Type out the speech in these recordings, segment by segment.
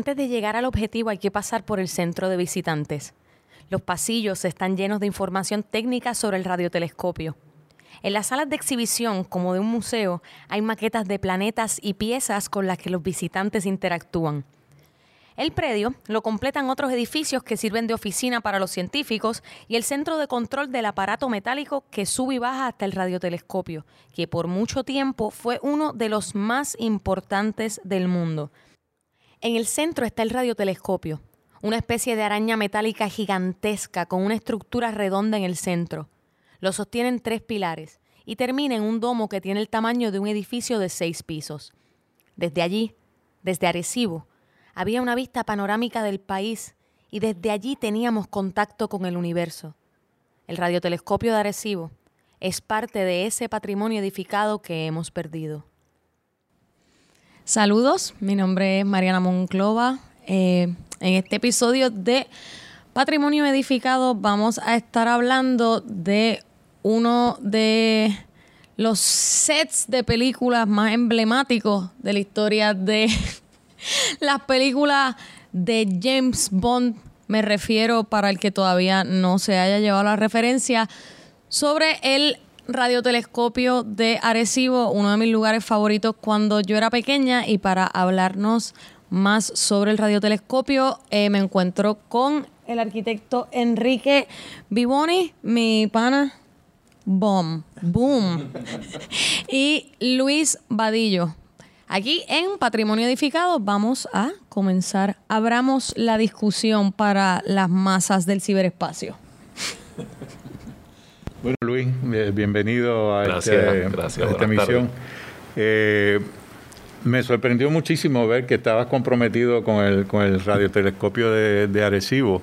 Antes de llegar al objetivo hay que pasar por el centro de visitantes. Los pasillos están llenos de información técnica sobre el radiotelescopio. En las salas de exhibición, como de un museo, hay maquetas de planetas y piezas con las que los visitantes interactúan. El predio lo completan otros edificios que sirven de oficina para los científicos y el centro de control del aparato metálico que sube y baja hasta el radiotelescopio, que por mucho tiempo fue uno de los más importantes del mundo. En el centro está el radiotelescopio, una especie de araña metálica gigantesca con una estructura redonda en el centro. Lo sostienen tres pilares y termina en un domo que tiene el tamaño de un edificio de seis pisos. Desde allí, desde Arecibo, había una vista panorámica del país y desde allí teníamos contacto con el universo. El radiotelescopio de Arecibo es parte de ese patrimonio edificado que hemos perdido. Saludos, mi nombre es Mariana Monclova. Eh, en este episodio de Patrimonio Edificado vamos a estar hablando de uno de los sets de películas más emblemáticos de la historia de las películas de James Bond. Me refiero para el que todavía no se haya llevado la referencia sobre el radiotelescopio de Arecibo, uno de mis lugares favoritos cuando yo era pequeña y para hablarnos más sobre el radiotelescopio eh, me encuentro con el arquitecto Enrique Vivoni, mi pana. Boom, boom. y Luis Vadillo. Aquí en Patrimonio Edificado vamos a comenzar. Abramos la discusión para las masas del ciberespacio. Bueno, Luis, eh, bienvenido a, este, esta emisión. Eh, me sorprendió muchísimo ver que estabas comprometido con el, con el radiotelescopio de, Arecibo.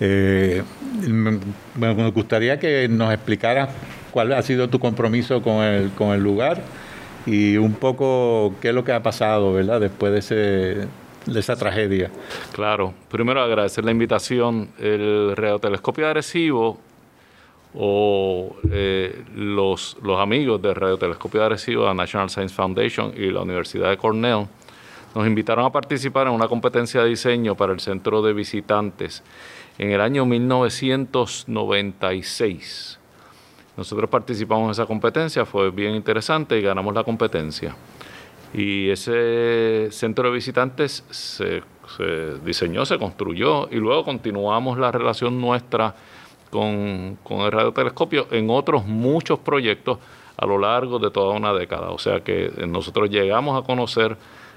Eh, me, gustaría que nos explicaras cuál ha sido tu compromiso con el, con el lugar y un poco qué es lo que ha pasado, ¿verdad? Después de, ese, de esa tragedia. Claro. Primero agradecer la invitación. El radiotelescopio de Arecibo o eh, los, los amigos del Radiotelescopio de Arecibo, la National Science Foundation y la Universidad de Cornell, nos invitaron a participar en una competencia de diseño para el centro de visitantes en el año 1996. Nosotros participamos en esa competencia, fue bien interesante y ganamos la competencia. Y ese centro de visitantes se, se diseñó, se construyó y luego continuamos la relación nuestra con, el radiotelescopio en otros muchos proyectos a lo largo de toda una década. O sea que nosotros llegamos a conocer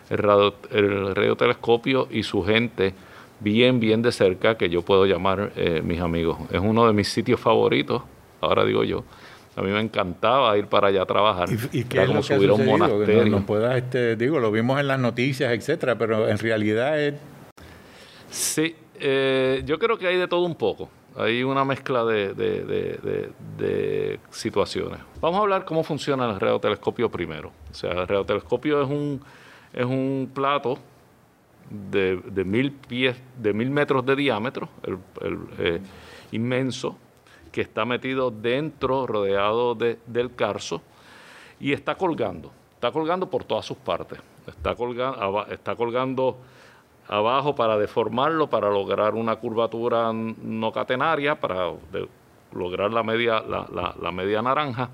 el, radiotelescopio y su gente bien, bien de cerca, que yo puedo llamar eh, mis amigos. Es uno de mis sitios favoritos, ahora digo yo. A mí me encantaba ir para allá a trabajar. ¿Y, qué es lo que subir a un monasterio. No, este, digo, lo vimos en las noticias, etcétera, pero en realidad es... Sí, eh, yo creo que hay de todo un poco. Hay una mezcla de, situaciones. Vamos a hablar cómo funciona el radiotelescopio primero. O sea, el radiotelescopio es un, plato de, mil pies, de mil metros de diámetro, eh, inmenso, que está metido dentro, rodeado del carso, y está colgando. Está colgando por todas sus partes. Está colgando, está colgando abajo para deformarlo, para lograr una curvatura no catenaria, para lograr la media, la, media naranja.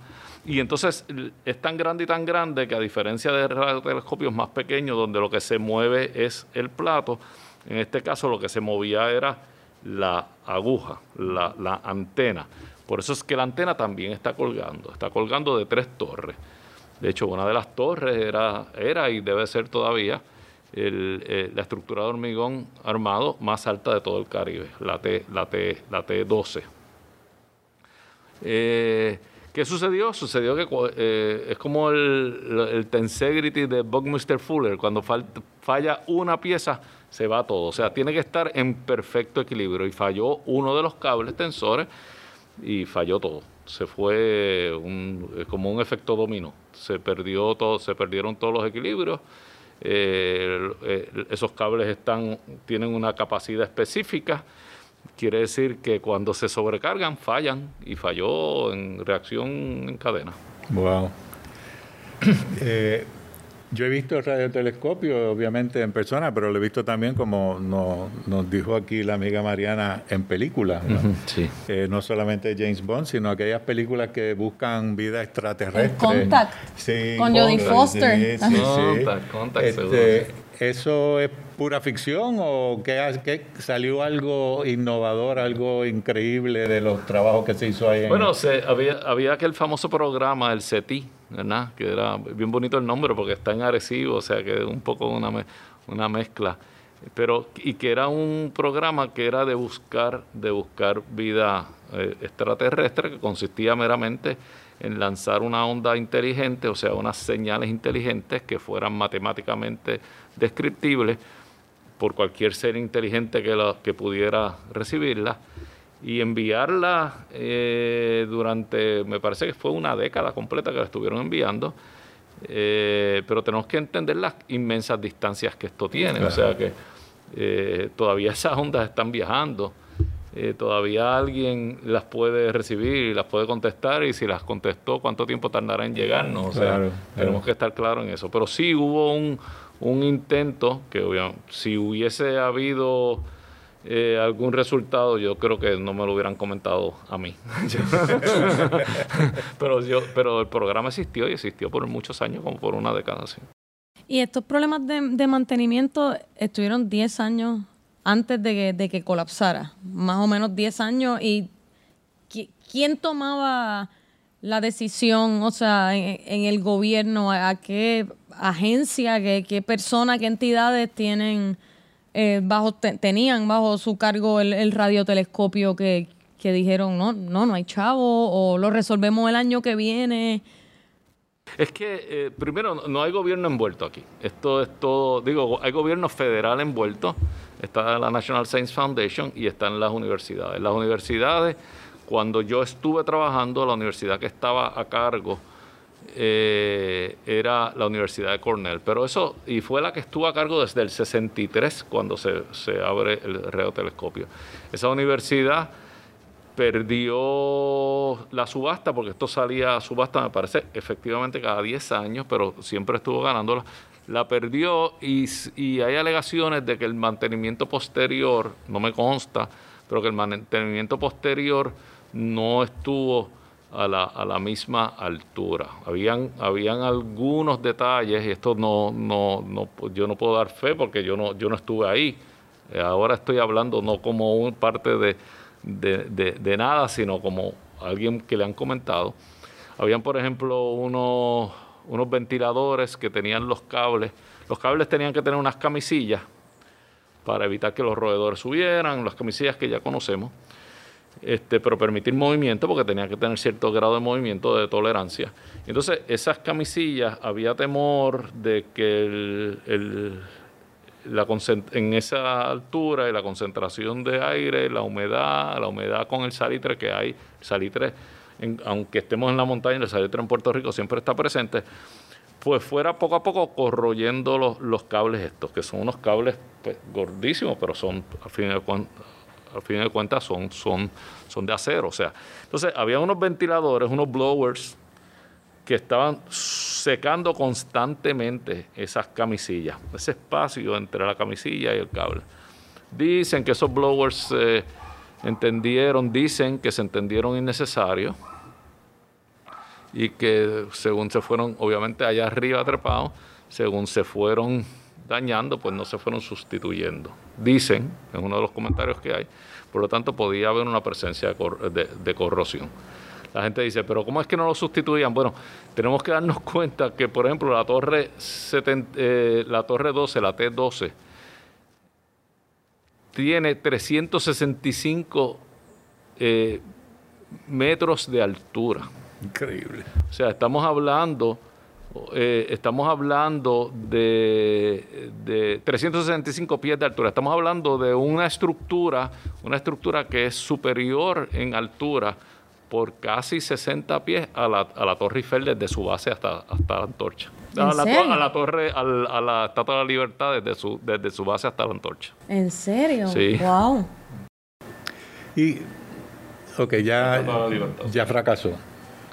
Y entonces es tan grande y tan grande que a diferencia de radiotelescopios más pequeños, donde lo que se mueve es el plato, en este caso lo que se movía era la aguja, la, la antena. Por eso es que la antena también está colgando, está colgando de tres torres. De hecho, una de las torres era, era y debe ser todavía eh, la estructura de hormigón armado más alta de todo el Caribe, la, T, la, T, la T12. Eh, ¿Qué sucedió? Sucedió que eh, es como el, el tensegrity de Buckminster Fuller, cuando falla una pieza se va todo, o sea, tiene que estar en perfecto equilibrio y falló uno de los cables tensores y falló todo. Se fue un, como un efecto dominó. Se perdió todo, se perdieron todos los equilibrios. Eh, eh, esos cables están, tienen una capacidad específica. Quiere decir que cuando se sobrecargan, fallan y falló en reacción en cadena. Wow. Eh, yo he visto el radiotelescopio, obviamente, en persona, pero lo he visto también, como nos, dijo aquí la amiga Mariana, en películas. ¿no? sí. Eh, no solamente James Bond, sino aquellas películas que buscan vida extraterrestre. Contact. Sí, con Jodie Foster. Sí, sí, Contact, Contact, este, ¿Eso es pura ficción o que, salió algo innovador, algo increíble de los trabajos que se hizo ahí? Bueno, se, había, había aquel famoso programa, el CETI, Que era bien bonito el nombre porque está en Arecibo, o sea que un poco una, una mezcla. Pero, y que era un programa que era de buscar, de buscar vida eh, extraterrestre, que consistía meramente en lanzar una onda inteligente, o sea, unas señales inteligentes que fueran matemáticamente descriptibles por cualquier ser inteligente que, la, que pudiera recibirla y enviarla eh, durante, me parece que fue una década completa que la estuvieron enviando, eh, pero tenemos que entender las inmensas distancias que esto tiene, o sea que eh, todavía esas ondas están viajando, todavía alguien las puede recibir y las puede contestar y si las contestó, ¿cuánto tiempo tardará en llegarnos? O sea, tenemos que estar claros en eso, pero sí hubo un, un intento que si hubiese habido eh, algún resultado, yo creo que no me lo hubieran comentado a mí. pero, yo, pero el programa existió y existió por muchos años, como por una década. Sí. Y estos problemas de, mantenimiento estuvieron 10 años antes de que, colapsara, más o menos 10 años. ¿Y quién tomaba la decisión, o sea, en, el gobierno, a, qué agencia, qué, qué persona, qué entidades tienen eh, bajo tenían bajo su cargo el, radiotelescopio que, dijeron, no, no, no hay chavo, o lo resolvemos el año que viene. Es que, eh, primero, no hay gobierno envuelto aquí. Esto es todo, digo, hay gobierno federal envuelto. Está la National Science Foundation y están las universidades. Las universidades, cuando yo estuve trabajando, la universidad que estaba a cargo eh, era la Universidad de Cornell. Pero eso, y fue la que estuvo a cargo desde el 63, cuando se, abre el radiotelescopio. Esa universidad perdió la subasta, porque esto salía a subasta, me parece, efectivamente cada 10 años, pero siempre estuvo ganándola. La perdió y, y hay alegaciones de que el mantenimiento posterior, no me consta, pero que el mantenimiento posterior no estuvo a la, a la misma altura. Habían, habían algunos detalles, y esto no, no, no, yo no puedo dar fe porque yo no, yo no estuve ahí. Eh, ahora estoy hablando no como un parte de, de, nada, sino como alguien que le han comentado. Habían, por ejemplo, unos, unos ventiladores que tenían los cables. Los cables tenían que tener unas camisillas para evitar que los roedores subieran, las camisillas que ya conocemos este, pero permitir movimiento porque tenía que tener cierto grado de movimiento de tolerancia. Entonces, esas camisillas había temor de que el, la en esa altura y la concentración de aire, la humedad, la humedad con el salitre que hay, salitre, aunque estemos en la montaña, el salitre en Puerto Rico siempre está presente, pues fuera poco a poco corroyendo los, los cables estos, que son unos cables pues, gordísimos, pero son, al fin de cuentas, al fin de cuentas son, son, son de acero. O sea, entonces había unos ventiladores, unos blowers que estaban secando constantemente esas camisillas, ese espacio entre la camisilla y el cable. Dicen que esos blowers se entendieron, dicen que se entendieron innecesarios y que según se fueron, obviamente allá arriba trepados, según se fueron dañando, pues no se fueron sustituyendo. Dicen, en uno de los comentarios que hay, por lo tanto podía haber una presencia de, corrosión. La gente dice, pero ¿cómo es que no lo sustituían? Bueno, tenemos que darnos cuenta que, por ejemplo, la torre, eh, la torre 12, la T12, tiene 365 eh, metros de altura. Increíble. O sea, estamos hablando eh, estamos hablando de, de, 365 pies de altura. Estamos hablando de una estructura, una estructura que es superior en altura por casi 60 pies a la, a la Torre Eiffel desde su base hasta, hasta la antorcha. A la, a la, torre, a la, Estatua de la Libertad desde su, desde su base hasta la antorcha. ¿En serio? Sí. Wow. Y, ok, ya, ya fracasó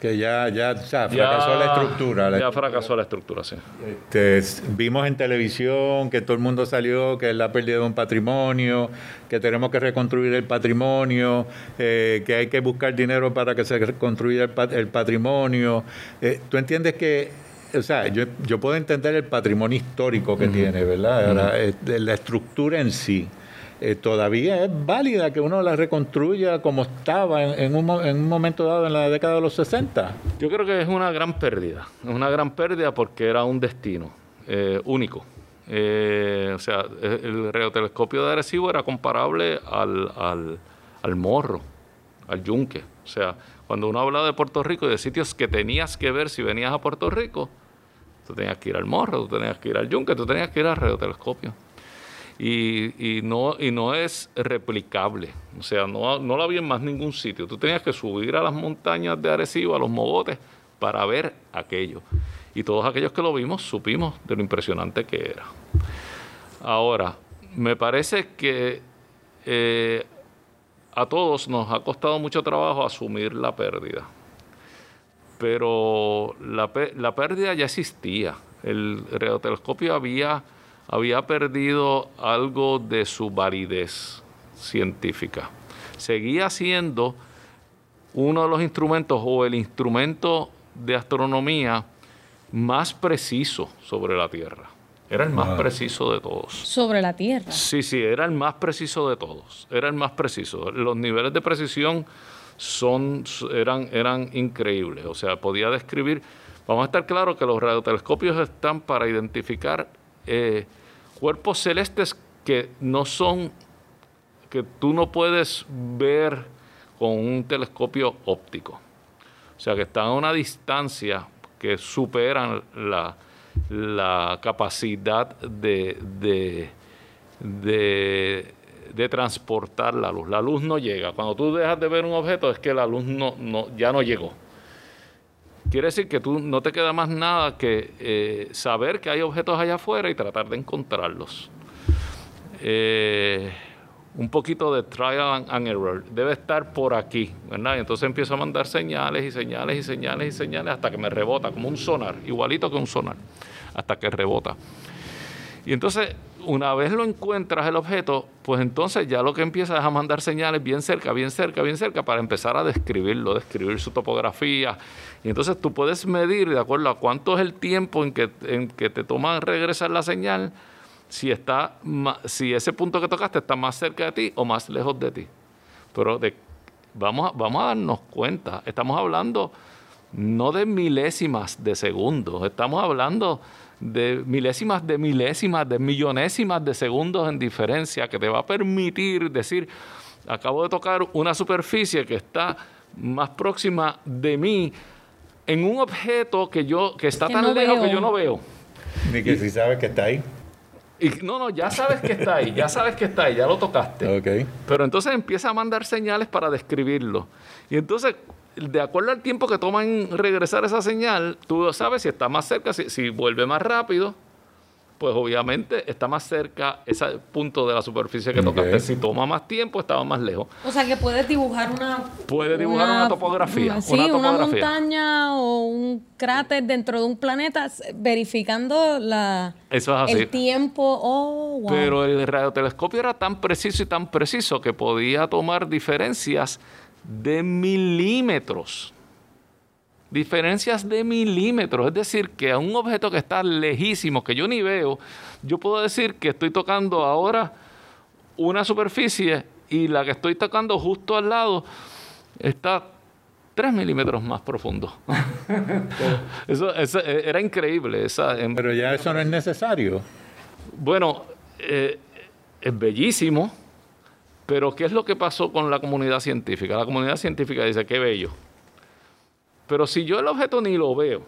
que ya, ya, fracasó la estructura. ya fracasó la estructura, sí. Este, vimos en televisión que todo el mundo salió, que es la pérdida de un patrimonio, que tenemos que reconstruir el patrimonio, eh, que hay que buscar dinero para que se reconstruya el, patrimonio. Eh, ¿Tú entiendes que o sea, yo, yo puedo entender el patrimonio histórico que tiene, ¿verdad? Eh, la estructura en sí. Eh, todavía es válida que uno la reconstruya como estaba en, un, en, un, momento dado en la década de los 60? Yo creo que es una gran pérdida, es una gran pérdida porque era un destino eh, único. Eh, o sea, el radiotelescopio de Arecibo era comparable al, al, al morro, al yunque. O sea, cuando uno habla de Puerto Rico y de sitios que tenías que ver si venías a Puerto Rico, tú tenías que ir al morro, tú tenías que ir al yunque, tú tenías que ir al radiotelescopio y, no, es replicable. O sea, no, la había en más ningún sitio. Tú tenías que subir a las montañas de Arecibo, a los mogotes, para ver aquello. Y todos aquellos que lo vimos supimos de lo impresionante que era. Ahora, me parece que eh, a todos nos ha costado mucho trabajo asumir la pérdida. Pero la, la pérdida ya existía. El radiotelescopio había había perdido algo de su validez científica. Seguía siendo uno de los instrumentos o el instrumento de astronomía más preciso sobre la Tierra. Era el más preciso de todos. Sobre la Tierra. Sí, sí, era el más preciso de todos. Era el más preciso. Los niveles de precisión son, eran, eran increíbles. O sea, podía describir. Vamos a estar claros que los radiotelescopios están para identificar eh, cuerpos celestes que no son, que tú no puedes ver con un telescopio óptico. O sea, que están a una distancia que superan la, capacidad de, de, de, transportar la luz. La luz no llega. Cuando tú dejas de ver un objeto es que la luz no, no, ya no llegó. Quiere decir que tú no te queda más nada que eh, saber que hay objetos allá afuera y tratar de encontrarlos. Eh, un poquito de trial and error. Debe estar por aquí, ¿verdad? Y entonces empiezo a mandar señales y señales y señales y señales hasta que me rebota, como un sonar, igualito que un sonar, hasta que rebota. Y entonces, una vez lo encuentras el objeto, pues entonces ya lo que empiezas es a mandar señales bien cerca, bien cerca, bien cerca, para empezar a describirlo, describir su topografía. Y entonces tú puedes medir, de acuerdo a cuánto es el tiempo en que, en que te toma regresar la señal, si, está, si ese punto que tocaste está más cerca de ti o más lejos de ti. Pero vamos, vamos a darnos cuenta, estamos hablando no de milésimas de segundos, estamos hablando de milésimas de milésimas, de millonésimas de segundos en diferencia que te va a permitir decir, acabo de tocar una superficie que está más próxima de mí en un objeto que yo que está tan lejos que yo no veo. Ni que si sabes que está ahí. Y, no, no, ya sabes que está ahí, ya sabes que está ahí, ya lo tocaste. Okay. Pero entonces empieza a mandar señales para describirlo. Y entonces de acuerdo al tiempo que toma en regresar esa señal, tú sabes si está más cerca, si, vuelve más rápido, pues obviamente está más cerca ese punto de la superficie que tocaste. Si toma más tiempo, estaba más lejos. O sea que puedes dibujar una... Puedes dibujar una, topografía. Sí, una, montaña o un cráter dentro de un planeta verificando la, Eso es el tiempo. Oh, Pero el radiotelescopio era tan preciso y tan preciso que podía tomar diferencias de milímetros. Diferencias de milímetros. Es decir, que a un objeto que está lejísimo, que yo ni veo, yo puedo decir que estoy tocando ahora una superficie y la que estoy tocando justo al lado está 3 milímetros más profundo. eso, era increíble. Esa, Pero ya eso no es necesario. Bueno, eh, es bellísimo pero ¿qué es lo que pasó con la comunidad científica? La comunidad científica dice, qué bello. Pero si yo el objeto ni lo veo,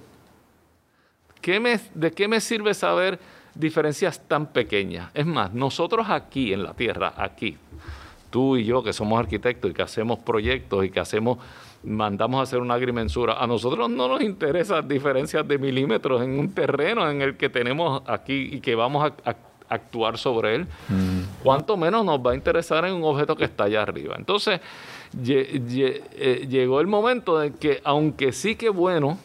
¿de qué me sirve saber diferencias tan pequeñas? Es más, nosotros aquí en la Tierra, aquí, tú y yo que somos arquitectos y que hacemos proyectos y que hacemos mandamos a hacer una agrimensura. A nosotros no nos interesan diferencias de milímetros en un terreno en el que tenemos aquí y que vamos a, actuar sobre él. Mm. Cuanto menos nos va a interesar en un objeto que está allá arriba. Entonces, eh, llegó el momento en que, aunque sí que bueno,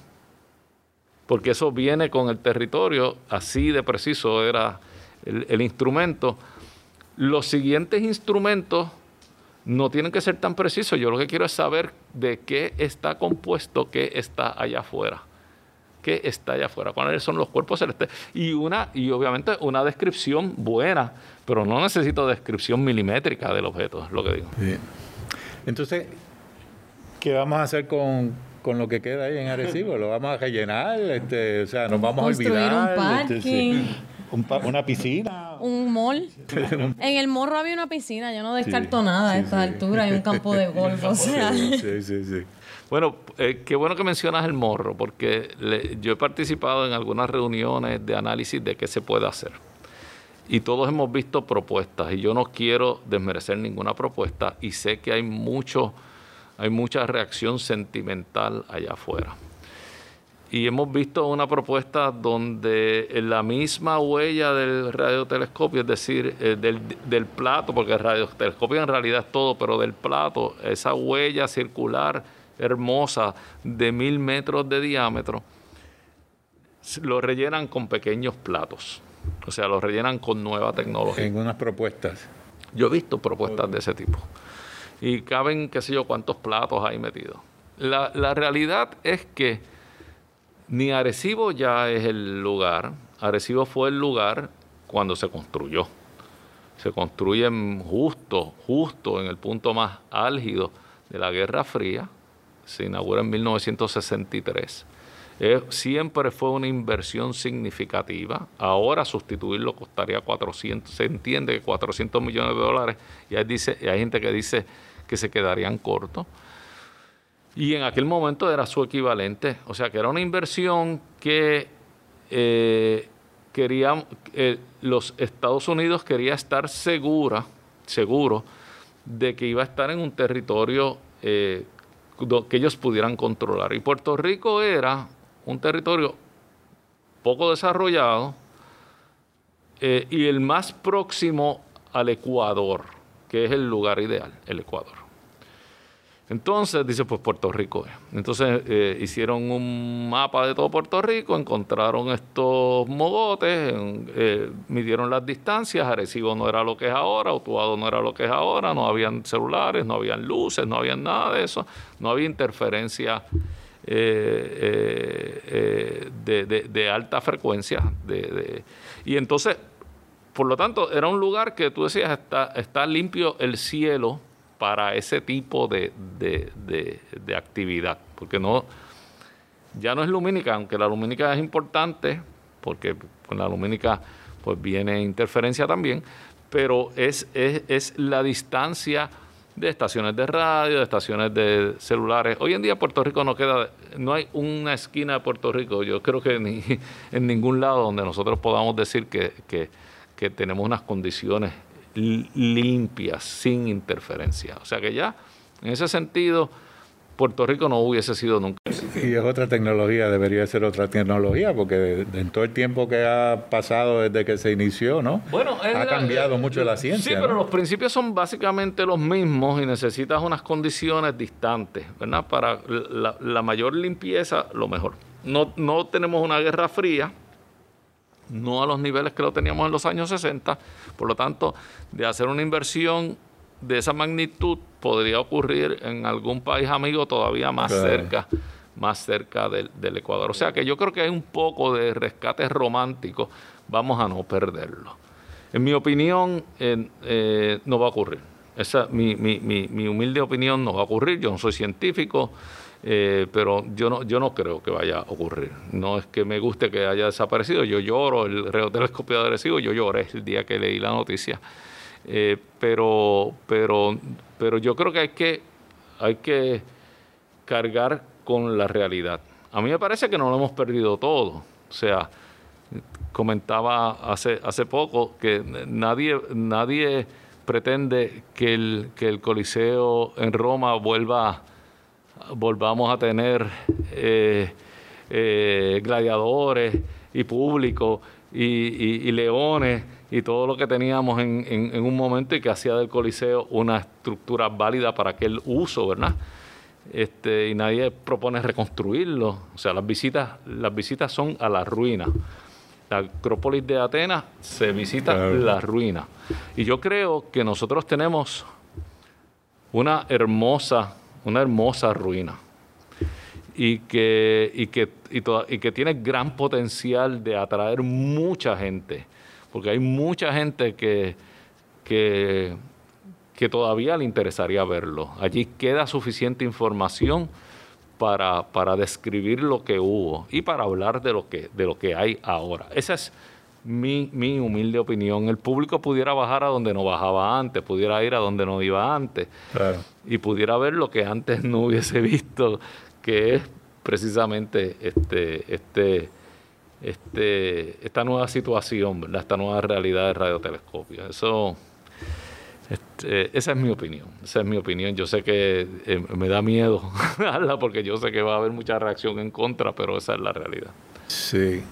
porque eso viene con el territorio, así de preciso era el instrumento, los siguientes instrumentos no tienen que ser tan precisos. Yo lo que quiero es saber de qué está compuesto, qué está allá afuera. ¿Qué está allá afuera? ¿Cuáles son los cuerpos celestes? Y, una, y obviamente una descripción buena, pero no necesito descripción milimétrica del objeto, es lo que digo. Entonces, ¿qué vamos a hacer con, lo que queda ahí en Arecibo? ¿Lo vamos a rellenar? Este, o sea, nos vamos a olvidar. Este, una piscina. Un mall. en el morro había una piscina, yo no descarto nada a esta altura, hay un campo de golf, o sea. Sí, sí, sí. Bueno, eh, qué bueno que mencionas el morro, porque yo he participado en algunas reuniones de análisis de qué se puede hacer. Y todos hemos visto propuestas, y yo no quiero desmerecer ninguna propuesta, y sé que hay mucho, hay mucha reacción sentimental allá afuera y hemos visto una propuesta donde la misma huella del radiotelescopio, es decir, eh, del, plato, porque el radiotelescopio en realidad es todo, pero del plato, esa huella circular hermosa de mil metros de diámetro, lo rellenan con pequeños platos. O sea, lo rellenan con nueva tecnología. En unas propuestas. Yo he visto propuestas de ese tipo. Y caben, qué sé yo, cuántos platos hay metidos. La, la realidad es que ni Arecibo ya es el lugar. Arecibo fue el lugar cuando se construyó. Se construye justo, justo en el punto más álgido de la Guerra Fría. Se inaugura en 1963. siempre fue una inversión significativa. Ahora sustituirlo costaría 400, se entiende que 400 millones de dólares. Y hay, dice, hay gente que dice que se quedarían cortos. Y en aquel momento era su equivalente. O sea que era una inversión que eh, eh, los Estados Unidos quería estar segura, seguro de que iba a estar en un territorio eh, que ellos pudieran controlar. Y Puerto Rico era un territorio poco desarrollado y el más próximo al Ecuador, que es el lugar ideal, el Ecuador. Entonces dice, pues Puerto Rico. Entonces eh, hicieron un mapa de todo Puerto Rico, encontraron estos mogotes, eh, midieron las distancias, Arecibo no era lo que es ahora, Utuado no era lo que es ahora, no habían celulares, no habían luces, no había nada de eso, no había interferencia eh, de, alta frecuencia. y entonces, por lo tanto, era un lugar que tú decías, está limpio el cielo para ese tipo de, actividad. Porque no, ya no es lumínica, aunque la lumínica es importante, porque con la lumínica pues viene interferencia también, pero es, es, la distancia de estaciones de radio, de estaciones de celulares. Hoy en día Puerto Rico no queda, no hay una esquina de Puerto Rico, yo creo que ni en ningún lado donde nosotros podamos decir que, que tenemos unas condiciones limpias, sin interferencia. O sea que ya, en ese sentido, Puerto Rico no hubiese sido nunca. Y es otra tecnología, debería ser otra tecnología, porque en todo el tiempo que ha pasado desde que se inició, ¿no? Bueno, ha cambiado mucho la ciencia. Sí, pero los principios son básicamente los mismos y necesitas unas condiciones distantes, ¿verdad? Para la, la mayor limpieza, lo mejor. No, no tenemos una guerra fría, no a los niveles que lo teníamos en los años 60. Por lo tanto, de hacer una inversión de esa magnitud podría ocurrir en algún país amigo todavía más cerca más cerca del, Ecuador. O sea que yo creo que hay un poco de rescate romántico, vamos a no perderlo. En mi opinión, eh, no va a ocurrir. Esa, mi, mi, mi, mi humilde opinión no va a ocurrir, yo no soy científico, eh, pero yo no, yo no creo que vaya a ocurrir. No es que me guste que haya desaparecido, yo lloro, el radiotelescopio agresivo, yo lloré el día que leí la noticia. Eh, pero, pero, pero yo creo que hay que, hay que cargar con la realidad. A mí me parece que no lo hemos perdido todo. O sea, comentaba hace, hace poco que nadie, nadie pretende que el, que el Coliseo en Roma vuelva volvamos a tener eh, eh, gladiadores y público y, leones y todo lo que teníamos en, en, un momento y que hacía del Coliseo una estructura válida para aquel uso, ¿verdad? Este, y nadie propone reconstruirlo. O sea, las visitas, las visitas son a la ruina. La Acrópolis de Atenas se visita la ruina. Y yo creo que nosotros tenemos una hermosa, una hermosa ruina. Y que, y que, y, que tiene gran potencial de atraer mucha gente. Porque hay mucha gente que, que, que todavía le interesaría verlo. Allí queda suficiente información para, para, describir lo que hubo y para hablar de lo que, de lo que hay ahora. Esa es mi, mi, humilde opinión. El público pudiera bajar a donde no bajaba antes, pudiera ir a donde no iba antes y pudiera ver lo que antes no hubiese visto, que es precisamente este, este, este, esta nueva situación, esta nueva realidad de radiotelescopio. Eso, este, esa es mi opinión, esa es mi opinión. Yo sé que eh, me da miedo porque yo sé que va a haber mucha reacción en contra, pero esa es la realidad. Sí,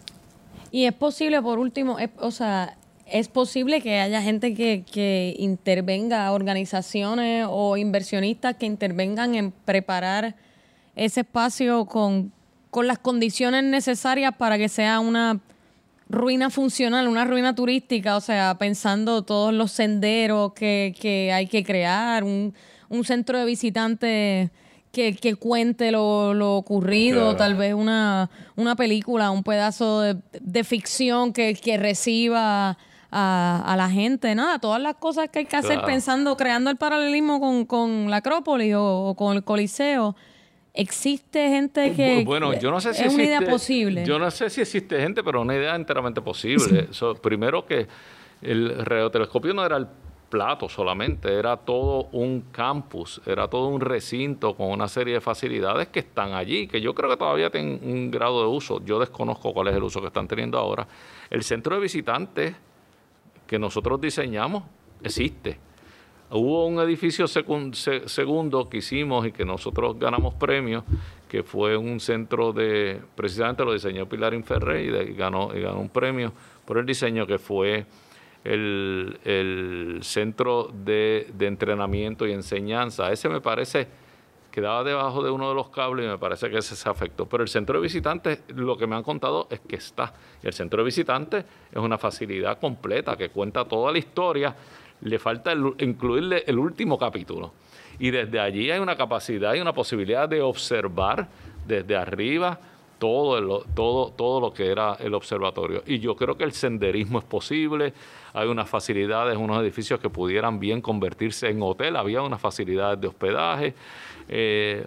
y es posible, por último, o sea, es posible que haya gente que, que intervenga, organizaciones o inversionistas que intervengan en preparar ese espacio con, con las condiciones necesarias para que sea una ruina funcional, una ruina turística, o sea, pensando todos los senderos que, que hay que crear, un, un centro de visitantes que, cuente lo, ocurrido, tal vez una, una película, un pedazo de, ficción que, reciba a, la gente, nada, todas las cosas que hay que hacer pensando, creando el paralelismo con, la Acrópolis o, con el Coliseo. Existe gente que bueno, yo no sé si es una idea posible. Yo no sé si existe gente, pero una idea enteramente posible. primero que el radiotelescopio no era el plato solamente, era todo un campus, era todo un recinto con una serie de facilidades que están allí, que yo creo que todavía tienen un grado de uso. Yo desconozco cuál es el uso que están teniendo ahora. El centro de visitantes que nosotros diseñamos existe. Hubo un edificio segundo que hicimos y que nosotros ganamos premios, que fue un centro de, precisamente lo diseñó Pilar Inferre y, ganó, y ganó un premio por el diseño que fue el, centro de, entrenamiento y enseñanza. Ese me parece quedaba debajo de uno de los cables y me parece que ese se afectó. Pero el centro de visitantes, lo que me han contado es que está. El centro de visitantes es una facilidad completa que cuenta toda la historia. Le falta incluirle el último capítulo. Y desde allí hay una capacidad y una posibilidad de observar desde arriba todo, todo, todo lo que era el observatorio. Y yo creo que el senderismo es posible, hay unas facilidades, unos edificios que pudieran bien convertirse en hotel, había unas facilidades de hospedaje. Eh,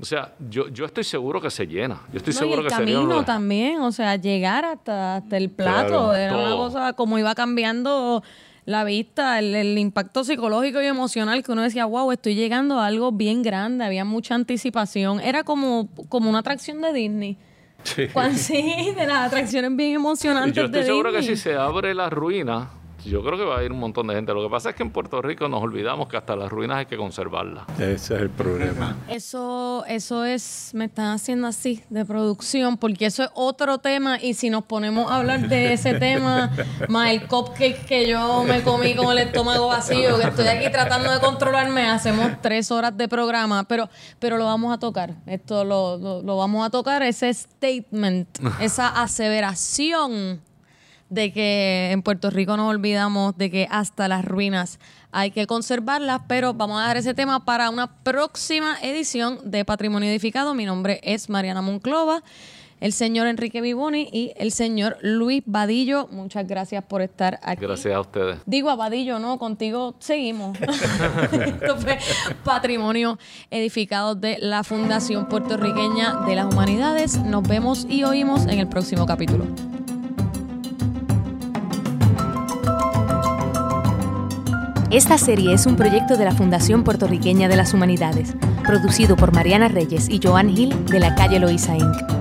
o sea, yo, yo estoy seguro que se llena. Yo estoy seguro y el que camino también, o sea, llegar hasta, hasta el plato era una cosa como iba cambiando la vista, el, el, impacto psicológico y emocional que uno decía, wow, estoy llegando a algo bien grande, había mucha anticipación. Era como, como una atracción de Disney. Sí. sí, de las atracciones bien emocionantes. Yo estoy seguro que si se abre la ruina, yo creo que va a ir un montón de gente. Lo que pasa es que en Puerto Rico nos olvidamos que hasta las ruinas hay que conservarlas. Ese es el problema. Eso, eso es, me están haciendo así de producción, porque eso es otro tema. Y si nos ponemos a hablar de ese tema, más el cupcake que yo me comí con el estómago vacío, que estoy aquí tratando de controlarme, hacemos tres horas de programa, pero, pero lo vamos a tocar. Esto lo, lo vamos a tocar, ese statement, esa aseveración de que en Puerto Rico nos olvidamos de que hasta las ruinas hay que conservarlas, pero vamos a dar ese tema para una próxima edición de Patrimonio Edificado. Mi nombre es Mariana Monclova, el señor Enrique Vivoni y el señor Luis Vadillo. Muchas gracias por estar aquí. Gracias a ustedes. Digo a Vadillo, no, contigo seguimos. Esto fue Patrimonio Edificado de la Fundación Puertorriqueña de las Humanidades. Nos vemos y oímos en el próximo capítulo. Esta serie es un proyecto de la Fundación Puertorriqueña de las Humanidades, producido por Mariana Reyes y Joan Gil de la calle Loíza Inc.